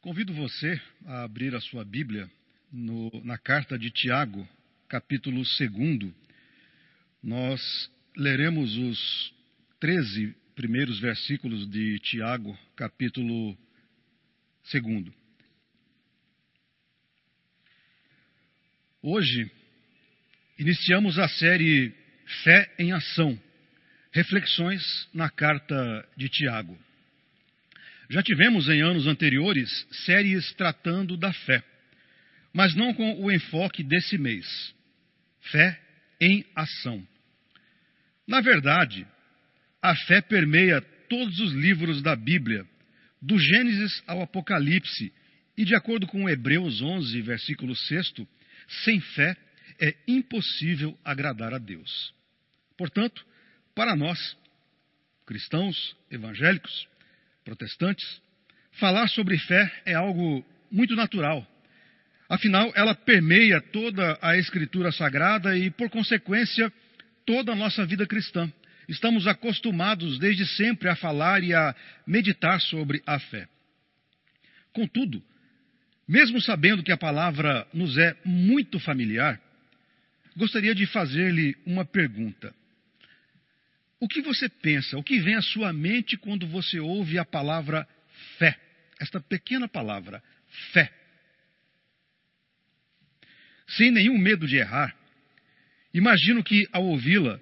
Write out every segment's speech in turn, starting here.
Convido você a abrir a sua Bíblia no, na carta de Tiago, capítulo 2. Nós leremos os 13 primeiros versículos de Tiago, capítulo 2. Hoje, iniciamos a série Fé em Ação Reflexões na carta de Tiago. Já tivemos em anos anteriores séries tratando da fé, mas não com o enfoque desse mês. Fé em ação. Na verdade, a fé permeia todos os livros da Bíblia, do Gênesis ao Apocalipse, e de acordo com Hebreus 11, versículo 6, sem fé é impossível agradar a Deus. Portanto, para nós, cristãos, evangélicos, protestantes, falar sobre fé é algo muito natural. Afinal, ela permeia toda a Escritura Sagrada e, por consequência, toda a nossa vida cristã. Estamos acostumados desde sempre a falar e a meditar sobre a fé. Contudo, mesmo sabendo que a palavra nos é muito familiar, gostaria de fazer-lhe uma pergunta. O que você pensa, o que vem à sua mente quando você ouve a palavra fé? Esta pequena palavra, fé. Sem nenhum medo de errar, imagino que, ao ouvi-la,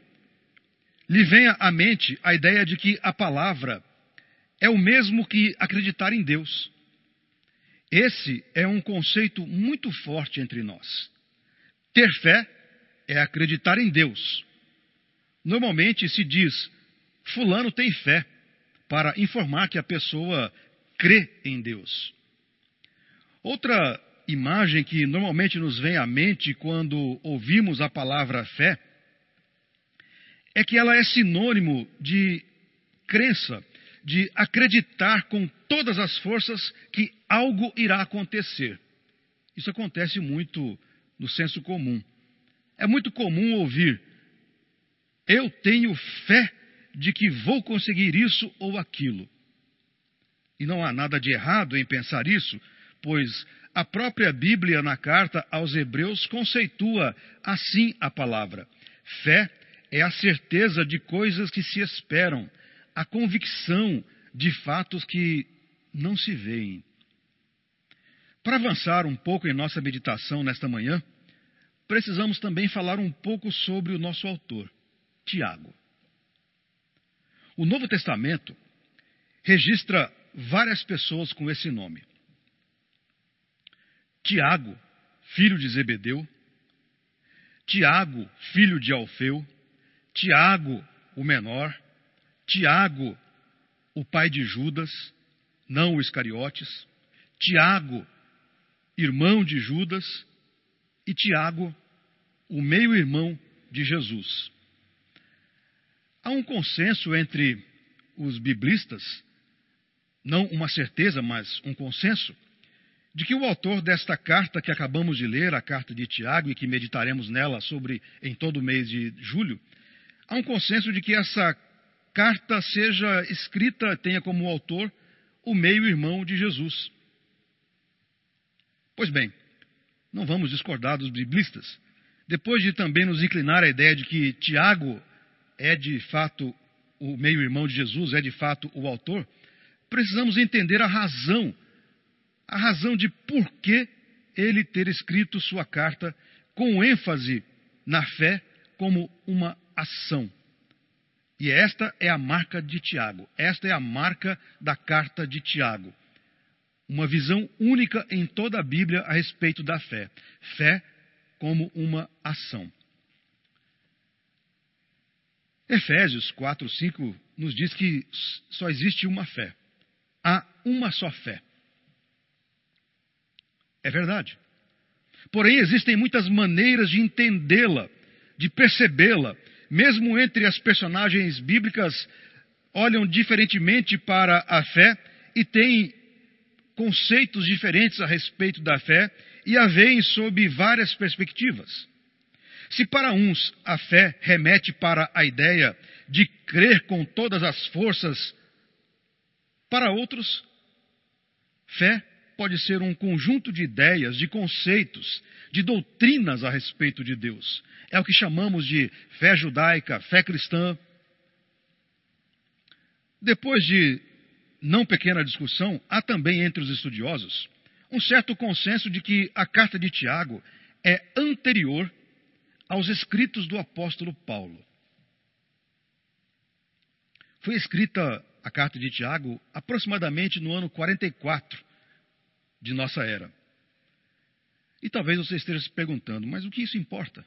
lhe venha à mente a ideia de que a palavra é o mesmo que acreditar em Deus. Esse é um conceito muito forte entre nós. Ter fé é acreditar em Deus. Normalmente se diz, Fulano tem fé, para informar que a pessoa crê em Deus. Outra imagem que normalmente nos vem à mente quando ouvimos a palavra fé é que ela é sinônimo de crença, de acreditar com todas as forças que algo irá acontecer. Isso acontece muito no senso comum. É muito comum ouvir: eu tenho fé de que vou conseguir isso ou aquilo. E não há nada de errado em pensar isso, pois a própria Bíblia, na carta aos Hebreus, conceitua assim a palavra: fé é a certeza de coisas que se esperam, a convicção de fatos que não se veem. Para avançar um pouco em nossa meditação nesta manhã, precisamos também falar um pouco sobre o nosso autor. Tiago. O Novo Testamento registra várias pessoas com esse nome. Tiago, filho de Zebedeu, Tiago, filho de Alfeu, Tiago, o menor, Tiago, o pai de Judas, não o Iscariotes, Tiago, irmão de Judas, e Tiago, o meio-irmão de Jesus. Há um consenso entre os biblistas, não uma certeza, mas um consenso, de que o autor desta carta que acabamos de ler, a carta de Tiago, e que meditaremos nela sobre em todo o mês de julho, há um consenso de que essa carta seja escrita, tenha como autor o meio-irmão de Jesus. Pois bem, não vamos discordar dos biblistas. Depois de também nos inclinar à ideia de que Tiago é de fato o meio-irmão de Jesus, é de fato o autor, precisamos entender a razão, a razão de por que ele ter escrito sua carta com ênfase na fé como uma ação. E esta é a marca de Tiago, esta é a marca da carta de Tiago. Uma visão única em toda a Bíblia a respeito da fé. Fé como uma ação. Efésios 4, 5 nos diz que só existe uma fé. Há uma só fé. É verdade. Porém, existem muitas maneiras de entendê-la, de percebê-la. Mesmo entre as personagens bíblicas, olham diferentemente para a fé e têm conceitos diferentes a respeito da fé e a veem sob várias perspectivas. Se para uns a fé remete para a ideia de crer com todas as forças, para outros, fé pode ser um conjunto de ideias, de conceitos, de doutrinas a respeito de Deus. É o que chamamos de fé judaica, fé cristã. Depois de não pequena discussão, há também entre os estudiosos um certo consenso de que a carta de Tiago é anterior aos escritos do apóstolo Paulo. Foi escrita a carta de Tiago aproximadamente no ano 44 de nossa era. E talvez você esteja se perguntando, mas o que isso importa?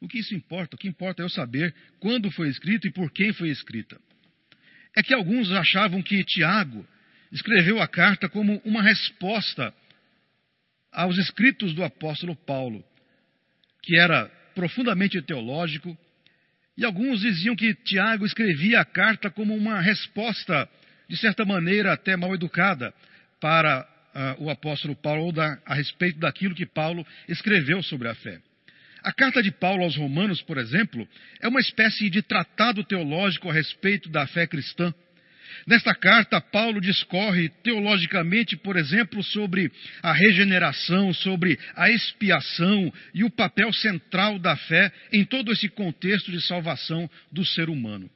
O que isso importa? O que importa é eu saber quando foi escrito e por quem foi escrita. É que alguns achavam que Tiago escreveu a carta como uma resposta aos escritos do apóstolo Paulo, que era profundamente teológico, e alguns diziam que Tiago escrevia a carta como uma resposta, de certa maneira até mal educada, para uh, o apóstolo Paulo, ou da, a respeito daquilo que Paulo escreveu sobre a fé. A carta de Paulo aos Romanos, por exemplo, é uma espécie de tratado teológico a respeito da fé cristã. Nesta carta, Paulo discorre teologicamente, por exemplo, sobre a regeneração, sobre a expiação e o papel central da fé em todo esse contexto de salvação do ser humano.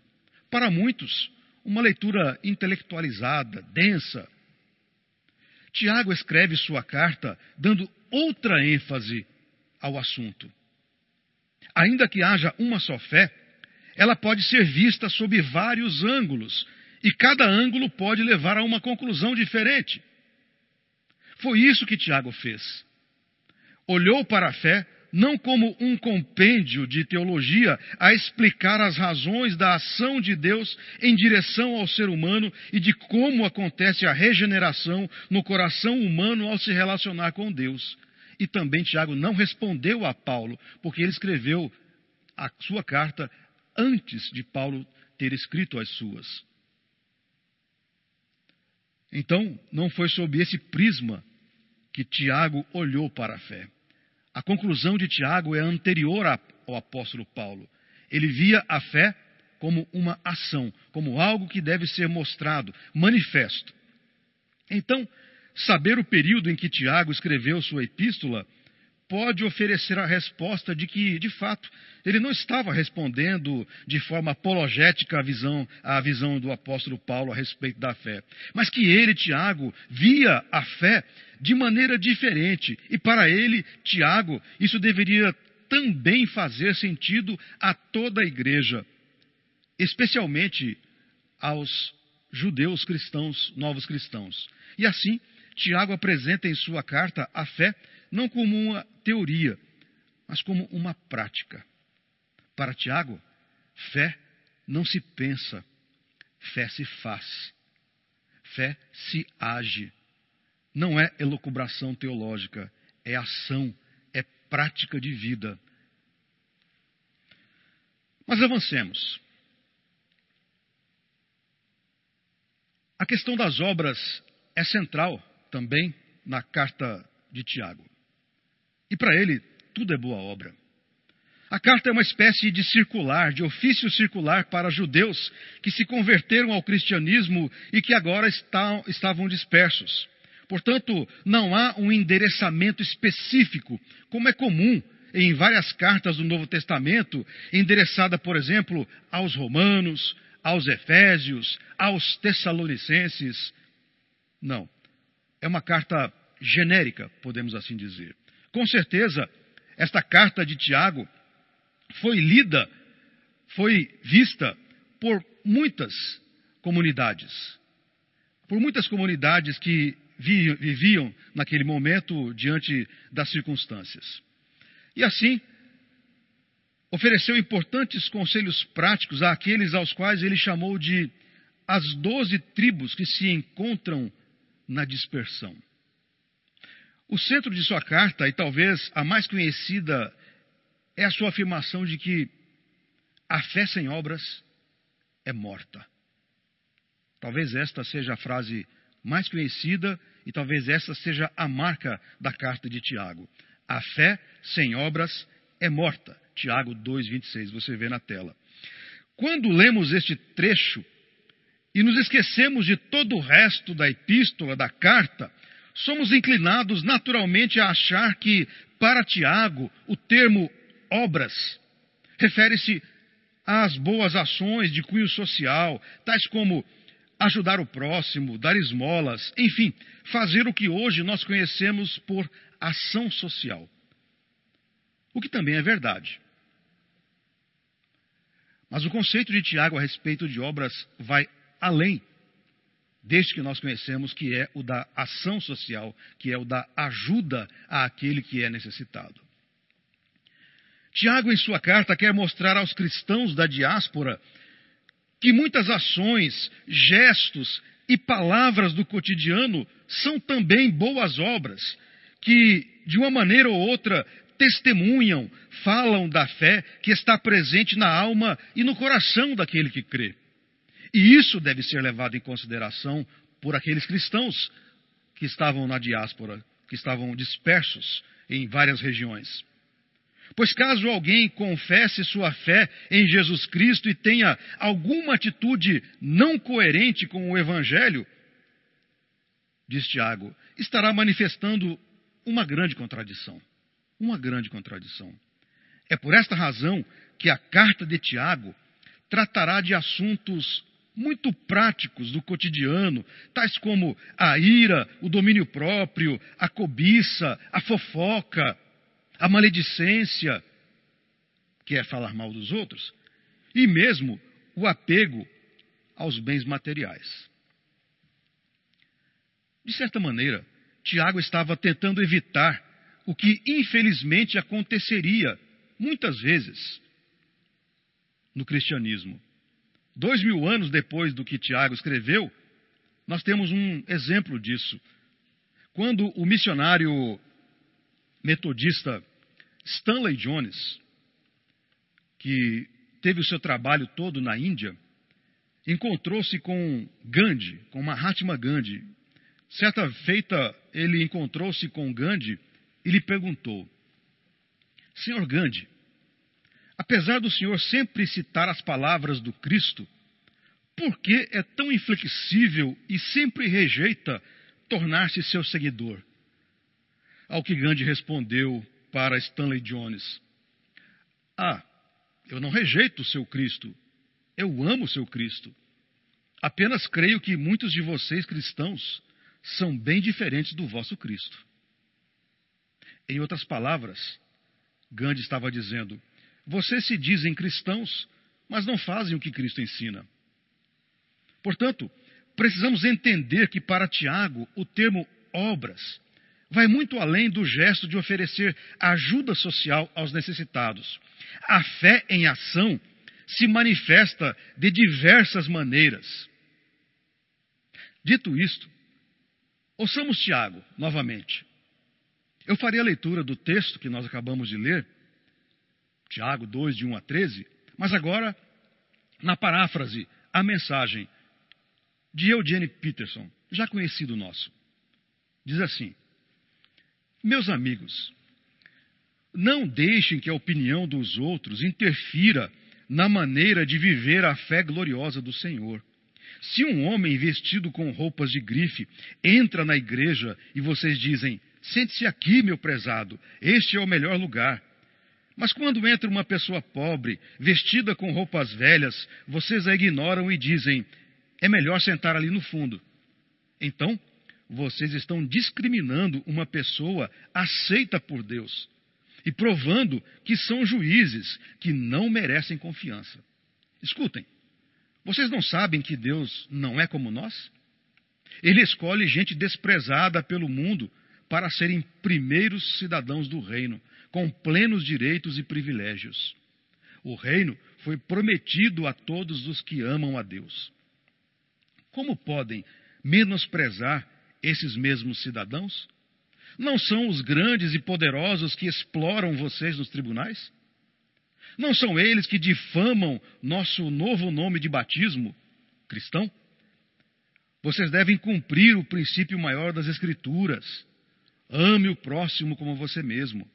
Para muitos, uma leitura intelectualizada, densa. Tiago escreve sua carta dando outra ênfase ao assunto. Ainda que haja uma só fé, ela pode ser vista sob vários ângulos e cada ângulo pode levar a uma conclusão diferente. Foi isso que Tiago fez. Olhou para a fé não como um compêndio de teologia a explicar as razões da ação de Deus em direção ao ser humano e de como acontece a regeneração no coração humano ao se relacionar com Deus. E também Tiago não respondeu a Paulo, porque ele escreveu a sua carta antes de Paulo ter escrito as suas. Então, não foi sob esse prisma que Tiago olhou para a fé. A conclusão de Tiago é anterior ao apóstolo Paulo. Ele via a fé como uma ação, como algo que deve ser mostrado, manifesto. Então, saber o período em que Tiago escreveu sua epístola pode oferecer a resposta de que, de fato, ele não estava respondendo de forma apologética à visão, à visão do apóstolo Paulo a respeito da fé, mas que ele, Tiago, via a fé de maneira diferente. E para ele, Tiago, isso deveria também fazer sentido a toda a igreja, especialmente aos judeus cristãos, novos cristãos. E assim, Tiago apresenta em sua carta a fé não como uma teoria, mas como uma prática. Para Tiago, fé não se pensa, fé se faz. Fé se age. Não é elucubração teológica, é ação, é prática de vida. Mas avancemos. A questão das obras é central também na carta de Tiago. E para ele, tudo é boa obra. A carta é uma espécie de circular, de ofício circular para judeus que se converteram ao cristianismo e que agora estavam dispersos. Portanto, não há um endereçamento específico, como é comum em várias cartas do Novo Testamento, endereçada, por exemplo, aos romanos, aos efésios, aos tessalonicenses. Não. É uma carta genérica, podemos assim dizer. Com certeza, esta carta de Tiago foi lida, foi vista por muitas comunidades. Por muitas comunidades que viviam naquele momento diante das circunstâncias. E assim, ofereceu importantes conselhos práticos àqueles aos quais ele chamou de as doze tribos que se encontram na dispersão. O centro de sua carta, e talvez a mais conhecida, é a sua afirmação de que a fé sem obras é morta. Talvez esta seja a frase mais conhecida e talvez esta seja a marca da carta de Tiago. A fé sem obras é morta. Tiago 2:26, você vê na tela. Quando lemos este trecho e nos esquecemos de todo o resto da epístola, da carta, somos inclinados naturalmente a achar que, para Tiago, o termo obras refere-se às boas ações de cunho social, tais como ajudar o próximo, dar esmolas, enfim, fazer o que hoje nós conhecemos por ação social. O que também é verdade. Mas o conceito de Tiago a respeito de obras vai além deste que nós conhecemos, que é o da ação social, que é o da ajuda àquele que é necessitado. Tiago, em sua carta, quer mostrar aos cristãos da diáspora que muitas ações, gestos e palavras do cotidiano são também boas obras, que, de uma maneira ou outra, testemunham, falam da fé que está presente na alma e no coração daquele que crê. E isso deve ser levado em consideração por aqueles cristãos que estavam na diáspora, que estavam dispersos em várias regiões. Pois caso alguém confesse sua fé em Jesus Cristo e tenha alguma atitude não coerente com o Evangelho, diz Tiago, estará manifestando uma grande contradição. Uma grande contradição. É por esta razão que a carta de Tiago tratará de assuntos muito práticos do cotidiano, tais como a ira, o domínio próprio, a cobiça, a fofoca, a maledicência, que é falar mal dos outros, e mesmo o apego aos bens materiais. De certa maneira, Tiago estava tentando evitar o que infelizmente aconteceria muitas vezes no cristianismo Dois mil anos depois do que Tiago escreveu, nós temos um exemplo disso. Quando o missionário metodista Stanley Jones, que teve o seu trabalho todo na Índia, encontrou-se com Gandhi, com Mahatma Gandhi. Certa feita, ele encontrou-se com Gandhi e lhe perguntou: Senhor Gandhi, Apesar do Senhor sempre citar as palavras do Cristo, por que é tão inflexível e sempre rejeita tornar-se seu seguidor? Ao que Gandhi respondeu para Stanley Jones: Ah, eu não rejeito o seu Cristo, eu amo o seu Cristo. Apenas creio que muitos de vocês cristãos são bem diferentes do vosso Cristo. Em outras palavras, Gandhi estava dizendo: vocês se dizem cristãos, mas não fazem o que Cristo ensina. Portanto, precisamos entender que para Tiago o termo obras vai muito além do gesto de oferecer ajuda social aos necessitados. A fé em ação se manifesta de diversas maneiras. Dito isto, ouçamos Tiago novamente. Eu farei a leitura do texto que nós acabamos de ler Tiago 2, de 1 a 13, mas agora, na paráfrase, a mensagem de Eugene Peterson, já conhecido nosso. Diz assim: Meus amigos, não deixem que a opinião dos outros interfira na maneira de viver a fé gloriosa do Senhor. Se um homem vestido com roupas de grife entra na igreja e vocês dizem: Sente-se aqui, meu prezado, este é o melhor lugar. Mas quando entra uma pessoa pobre, vestida com roupas velhas, vocês a ignoram e dizem: é melhor sentar ali no fundo. Então, vocês estão discriminando uma pessoa aceita por Deus e provando que são juízes que não merecem confiança. Escutem, vocês não sabem que Deus não é como nós? Ele escolhe gente desprezada pelo mundo para serem primeiros cidadãos do reino com plenos direitos e privilégios. O reino foi prometido a todos os que amam a Deus. Como podem menosprezar esses mesmos cidadãos? Não são os grandes e poderosos que exploram vocês nos tribunais? Não são eles que difamam nosso novo nome de batismo, cristão? Vocês devem cumprir o princípio maior das Escrituras. Ame o próximo como você mesmo.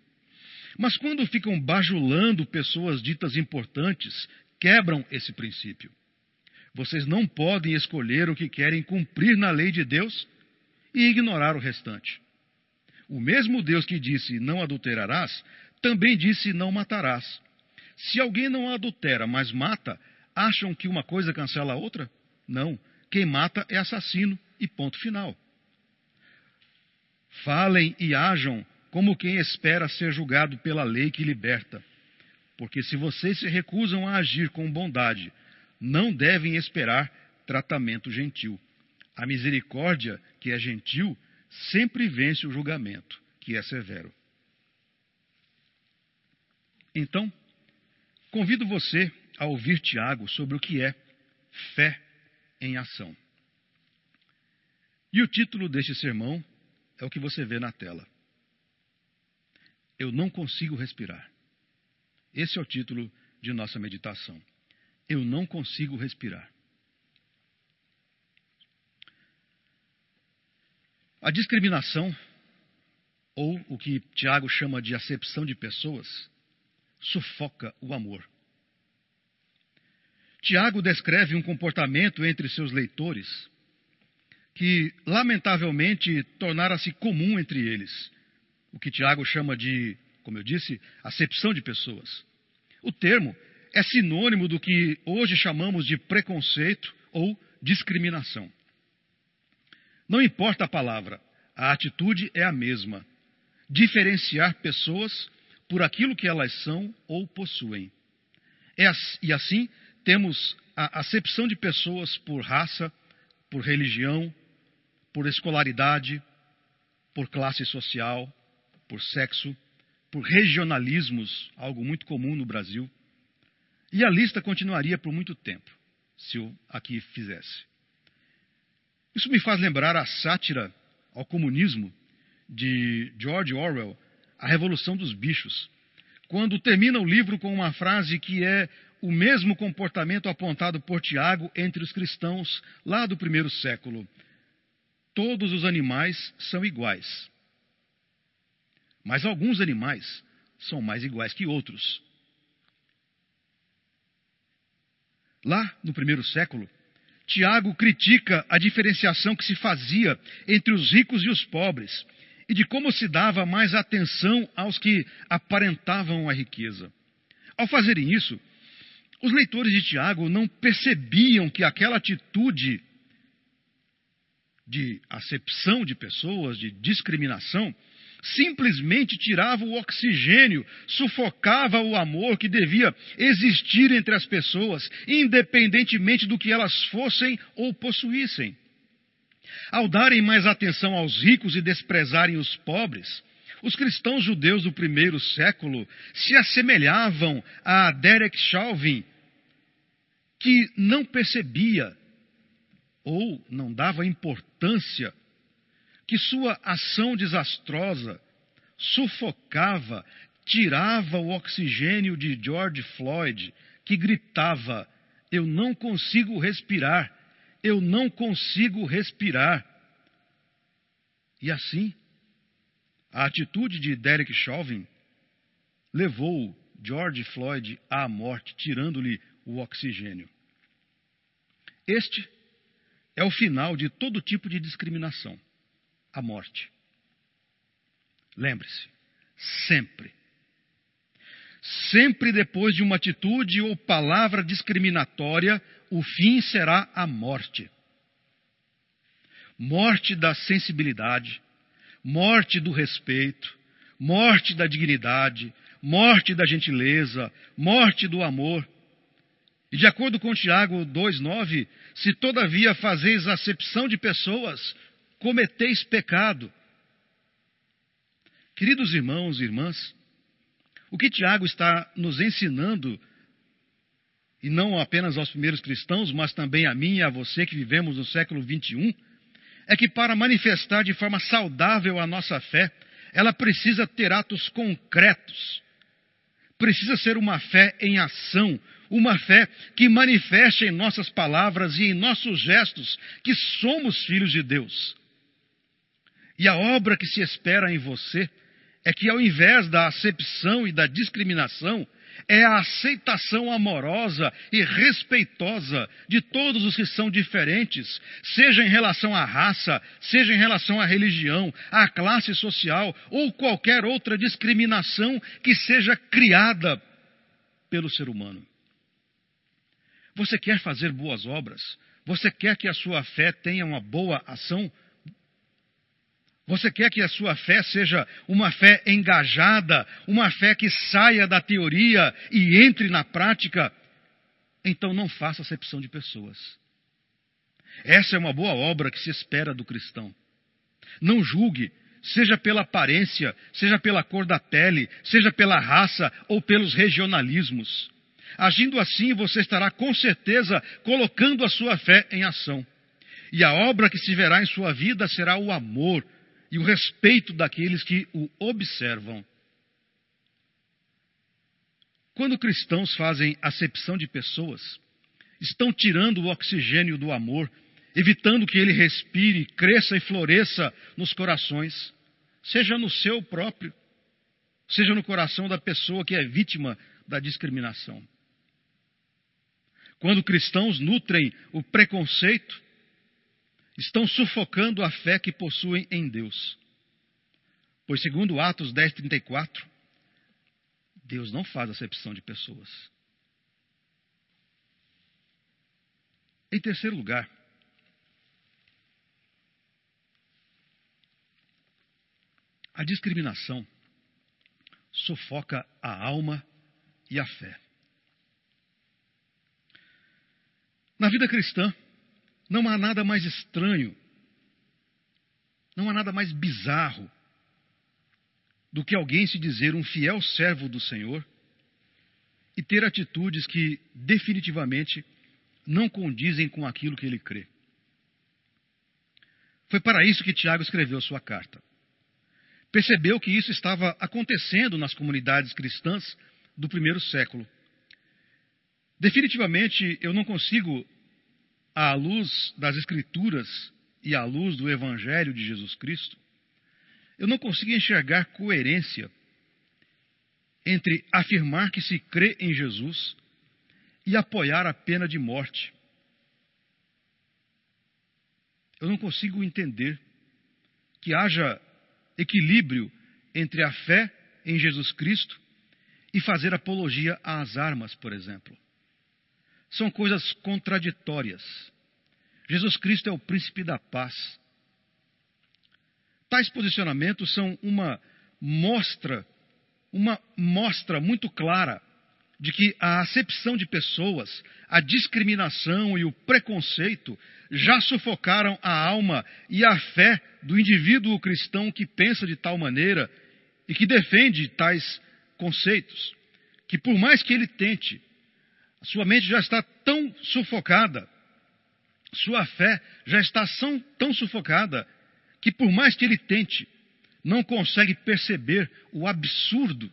Mas quando ficam bajulando pessoas ditas importantes, quebram esse princípio. Vocês não podem escolher o que querem cumprir na lei de Deus e ignorar o restante. O mesmo Deus que disse não adulterarás, também disse não matarás. Se alguém não adultera, mas mata, acham que uma coisa cancela a outra? Não. Quem mata é assassino e ponto final. Falem e ajam como quem espera ser julgado pela lei que liberta. Porque se vocês se recusam a agir com bondade, não devem esperar tratamento gentil. A misericórdia, que é gentil, sempre vence o julgamento, que é severo. Então, convido você a ouvir Tiago sobre o que é fé em ação. E o título deste sermão é o que você vê na tela. Eu não consigo respirar. Esse é o título de nossa meditação. Eu não consigo respirar. A discriminação, ou o que Tiago chama de acepção de pessoas, sufoca o amor. Tiago descreve um comportamento entre seus leitores que, lamentavelmente, tornara-se comum entre eles. O que Tiago chama de, como eu disse, acepção de pessoas. O termo é sinônimo do que hoje chamamos de preconceito ou discriminação. Não importa a palavra, a atitude é a mesma. Diferenciar pessoas por aquilo que elas são ou possuem. É, e assim, temos a acepção de pessoas por raça, por religião, por escolaridade, por classe social, por sexo, por regionalismos, algo muito comum no Brasil. E a lista continuaria por muito tempo, se eu aqui fizesse. Isso me faz lembrar a sátira ao comunismo de George Orwell, A Revolução dos Bichos, quando termina o livro com uma frase que é o mesmo comportamento apontado por Tiago entre os cristãos lá do primeiro século. Todos os animais são iguais. Mas alguns animais são mais iguais que outros. Lá no primeiro século, Tiago critica a diferenciação que se fazia entre os ricos e os pobres e de como se dava mais atenção aos que aparentavam a riqueza. Ao fazerem isso, os leitores de Tiago não percebiam que aquela atitude de acepção de pessoas, de discriminação, simplesmente tirava o oxigênio, sufocava o amor que devia existir entre as pessoas, independentemente do que elas fossem ou possuíssem. Ao darem mais atenção aos ricos e desprezarem os pobres, os cristãos judeus do primeiro século se assemelhavam a Derek Chauvin, que não percebia ou não dava importância que sua ação desastrosa sufocava, tirava o oxigênio de George Floyd, que gritava: Eu não consigo respirar, eu não consigo respirar. E assim, a atitude de Derek Chauvin levou George Floyd à morte, tirando-lhe o oxigênio. Este é o final de todo tipo de discriminação a morte. Lembre-se, sempre. Sempre depois de uma atitude ou palavra discriminatória, o fim será a morte. Morte da sensibilidade, morte do respeito, morte da dignidade, morte da gentileza, morte do amor. E de acordo com Tiago 2,9, se todavia fazeis acepção de pessoas, cometeis pecado. Queridos irmãos e irmãs, o que Tiago está nos ensinando, e não apenas aos primeiros cristãos, mas também a mim e a você que vivemos no século 21, é que para manifestar de forma saudável a nossa fé, ela precisa ter atos concretos. Precisa ser uma fé em ação, uma fé que manifeste em nossas palavras e em nossos gestos que somos filhos de Deus. E a obra que se espera em você é que, ao invés da acepção e da discriminação, é a aceitação amorosa e respeitosa de todos os que são diferentes, seja em relação à raça, seja em relação à religião, à classe social ou qualquer outra discriminação que seja criada pelo ser humano. Você quer fazer boas obras? Você quer que a sua fé tenha uma boa ação? Você quer que a sua fé seja uma fé engajada, uma fé que saia da teoria e entre na prática? Então não faça acepção de pessoas. Essa é uma boa obra que se espera do cristão. Não julgue, seja pela aparência, seja pela cor da pele, seja pela raça ou pelos regionalismos. Agindo assim, você estará com certeza colocando a sua fé em ação. E a obra que se verá em sua vida será o amor e o respeito daqueles que o observam. Quando cristãos fazem acepção de pessoas, estão tirando o oxigênio do amor, evitando que ele respire, cresça e floresça nos corações, seja no seu próprio, seja no coração da pessoa que é vítima da discriminação. Quando cristãos nutrem o preconceito, estão sufocando a fé que possuem em Deus. Pois, segundo Atos 10,34, Deus não faz acepção de pessoas. Em terceiro lugar, a discriminação sufoca a alma e a fé. Na vida cristã, não há nada mais estranho, não há nada mais bizarro do que alguém se dizer um fiel servo do Senhor e ter atitudes que definitivamente não condizem com aquilo que ele crê. Foi para isso que Tiago escreveu sua carta. Percebeu que isso estava acontecendo nas comunidades cristãs do primeiro século. Definitivamente, eu não consigo à luz das Escrituras e à luz do Evangelho de Jesus Cristo, eu não consigo enxergar coerência entre afirmar que se crê em Jesus e apoiar a pena de morte. Eu não consigo entender que haja equilíbrio entre a fé em Jesus Cristo e fazer apologia às armas, por exemplo são coisas contraditórias. Jesus Cristo é o príncipe da paz. Tais posicionamentos são uma mostra, uma mostra muito clara de que a acepção de pessoas, a discriminação e o preconceito já sufocaram a alma e a fé do indivíduo cristão que pensa de tal maneira e que defende tais conceitos, que por mais que ele tente sua mente já está tão sufocada, sua fé já está tão, sufocada, que por mais que ele tente, não consegue perceber o absurdo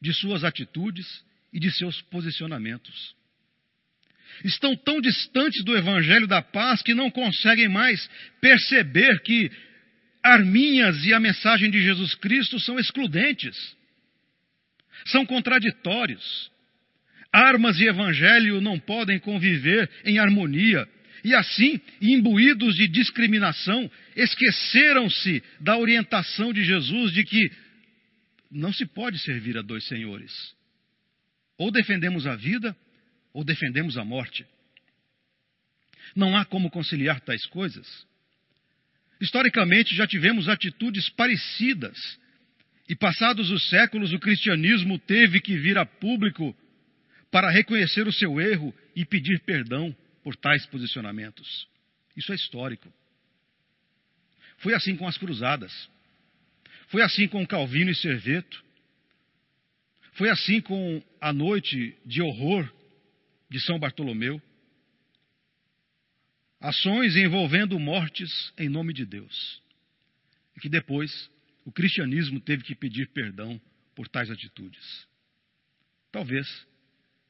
de suas atitudes e de seus posicionamentos. Estão tão distantes do Evangelho da paz que não conseguem mais perceber que arminhas e a mensagem de Jesus Cristo são excludentes, são contraditórios. Armas e evangelho não podem conviver em harmonia. E assim, imbuídos de discriminação, esqueceram-se da orientação de Jesus de que não se pode servir a dois senhores. Ou defendemos a vida, ou defendemos a morte. Não há como conciliar tais coisas. Historicamente, já tivemos atitudes parecidas. E passados os séculos, o cristianismo teve que vir a público para reconhecer o seu erro e pedir perdão por tais posicionamentos. Isso é histórico. Foi assim com as cruzadas. Foi assim com Calvino e Serveto. Foi assim com a noite de horror de São Bartolomeu. Ações envolvendo mortes em nome de Deus. E que depois o cristianismo teve que pedir perdão por tais atitudes. Talvez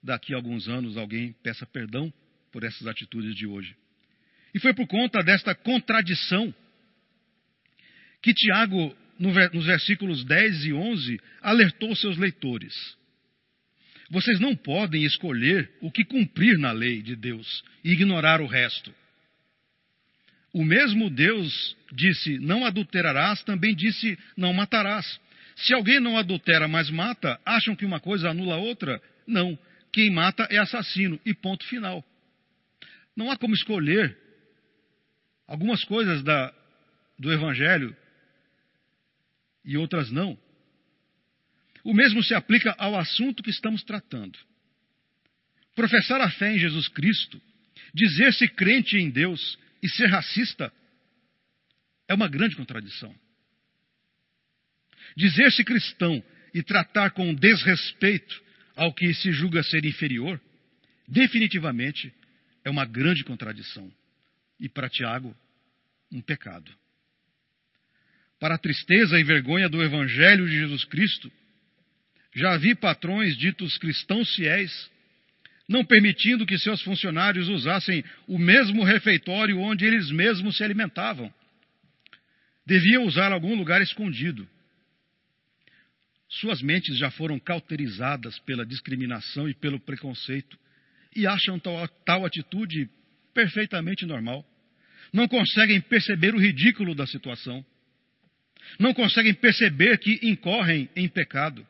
daqui a alguns anos alguém peça perdão por essas atitudes de hoje. E foi por conta desta contradição que Tiago nos versículos 10 e 11, alertou seus leitores. Vocês não podem escolher o que cumprir na lei de Deus e ignorar o resto. O mesmo Deus disse: Não adulterarás, também disse: Não matarás. Se alguém não adultera, mas mata, acham que uma coisa anula a outra? Não. Quem mata é assassino. E ponto final. Não há como escolher algumas coisas da, do Evangelho e outras não. O mesmo se aplica ao assunto que estamos tratando. Professar a fé em Jesus Cristo, dizer-se crente em Deus e ser racista é uma grande contradição. Dizer-se cristão e tratar com desrespeito ao que se julga ser inferior, definitivamente é uma grande contradição. E para Tiago, um pecado. Para a tristeza e vergonha do Evangelho de Jesus Cristo, já vi patrões ditos cristãos fiéis não permitindo que seus funcionários usassem o mesmo refeitório onde eles mesmos se alimentavam. Deviam usar algum lugar escondido. Suas mentes já foram cauterizadas pela discriminação e pelo preconceito e acham tal, tal atitude perfeitamente normal. Não conseguem perceber o ridículo da situação. Não conseguem perceber que incorrem em pecado.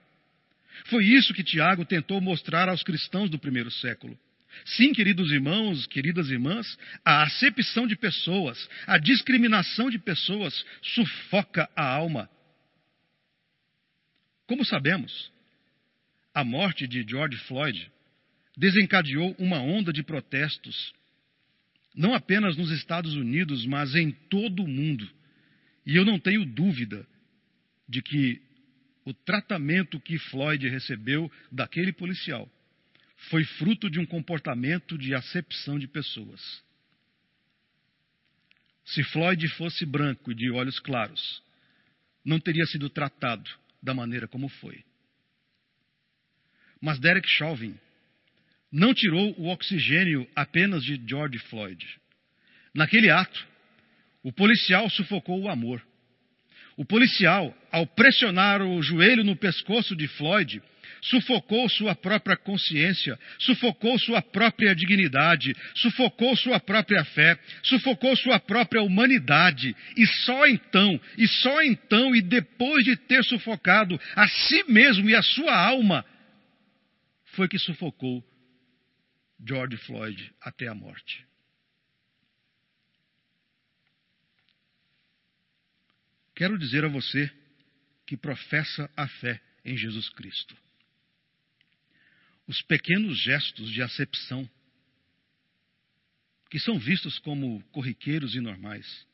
Foi isso que Tiago tentou mostrar aos cristãos do primeiro século. Sim, queridos irmãos, queridas irmãs, a acepção de pessoas, a discriminação de pessoas sufoca a alma. Como sabemos, a morte de George Floyd desencadeou uma onda de protestos, não apenas nos Estados Unidos, mas em todo o mundo. E eu não tenho dúvida de que o tratamento que Floyd recebeu daquele policial foi fruto de um comportamento de acepção de pessoas. Se Floyd fosse branco e de olhos claros, não teria sido tratado da maneira como foi. Mas Derek Chauvin não tirou o oxigênio apenas de George Floyd. Naquele ato, o policial sufocou o amor. O policial, ao pressionar o joelho no pescoço de Floyd, sufocou sua própria consciência, sufocou sua própria dignidade, sufocou sua própria fé, sufocou sua própria humanidade. E só então, e só então, e depois de ter sufocado a si mesmo e a sua alma, foi que sufocou George Floyd até a morte. Quero dizer a você que professa a fé em Jesus Cristo. Os pequenos gestos de acepção, que são vistos como corriqueiros e normais,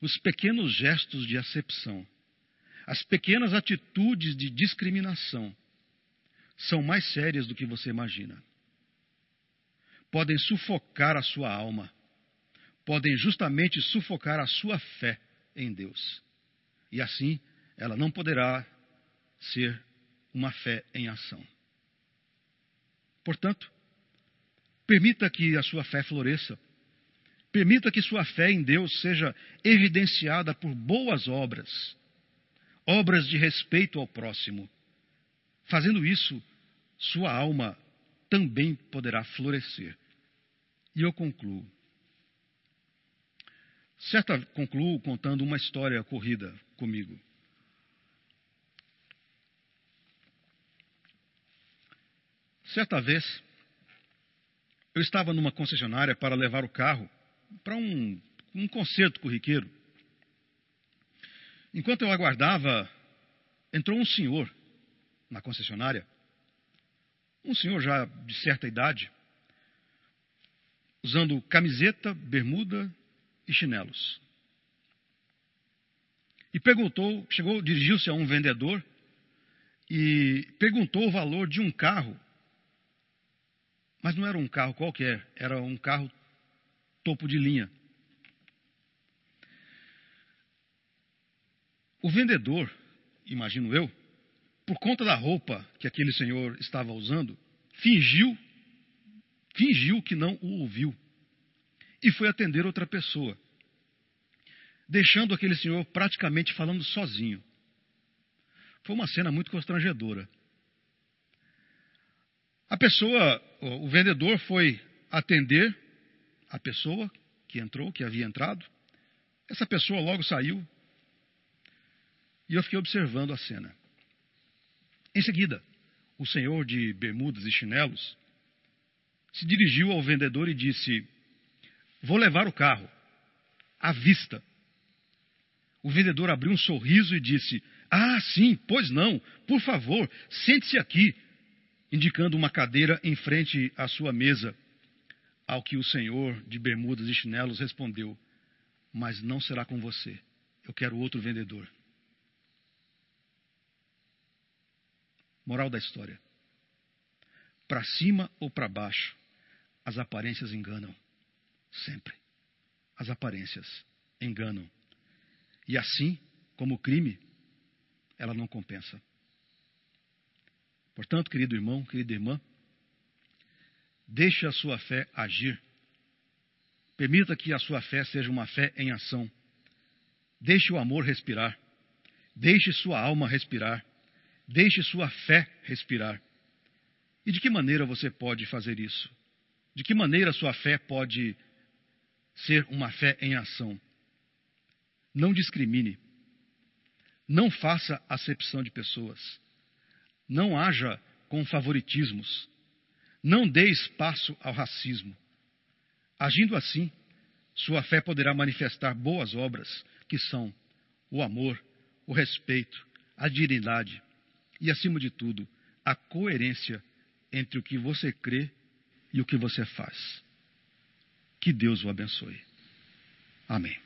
os pequenos gestos de acepção, as pequenas atitudes de discriminação, são mais sérias do que você imagina. Podem sufocar a sua alma, podem justamente sufocar a sua fé em Deus. E assim, ela não poderá ser uma fé em ação. Portanto, permita que a sua fé floresça. Permita que sua fé em Deus seja evidenciada por boas obras, obras de respeito ao próximo. Fazendo isso, sua alma também poderá florescer. E eu concluo. Certa, concluo contando uma história corrida comigo. Certa vez, eu estava numa concessionária para levar o carro para um, um concerto corriqueiro. Enquanto eu aguardava, entrou um senhor na concessionária, um senhor já de certa idade, usando camiseta, bermuda e chinelos. E perguntou, chegou, dirigiu-se a um vendedor e perguntou o valor de um carro. Mas não era um carro qualquer, era um carro topo de linha. O vendedor, imagino eu, por conta da roupa que aquele senhor estava usando, fingiu, fingiu que não o ouviu e foi atender outra pessoa. deixando aquele senhor praticamente falando sozinho. Foi uma cena muito constrangedora. A pessoa, o vendedor foi atender a pessoa que entrou, que havia entrado. Essa pessoa logo saiu. E eu fiquei observando a cena. Em seguida, o senhor de bermudas e chinelos se dirigiu ao vendedor e disse: Vou levar o carro, à vista. O vendedor abriu um sorriso e disse: Ah, sim, pois não, por favor, sente-se aqui, indicando uma cadeira em frente à sua mesa. Ao que o senhor de bermudas e chinelos respondeu: Mas não será com você, eu quero outro vendedor. Moral da história: para cima ou para baixo, as aparências enganam. Sempre. As aparências enganam. E assim, como o crime, ela não compensa. Portanto, querido irmão, querida irmã, deixe a sua fé agir. Permita que a sua fé seja uma fé em ação. Deixe o amor respirar. Deixe sua alma respirar. Deixe sua fé respirar. E de que maneira você pode fazer isso? De que maneira sua fé pode ser uma fé em ação? Não discrimine. Não faça acepção de pessoas. Não haja com favoritismos. Não dê espaço ao racismo. Agindo assim, sua fé poderá manifestar boas obras, que são o amor, o respeito, a dignidade e, acima de tudo, a coerência entre o que você crê e o que você faz. Que Deus o abençoe. Amém.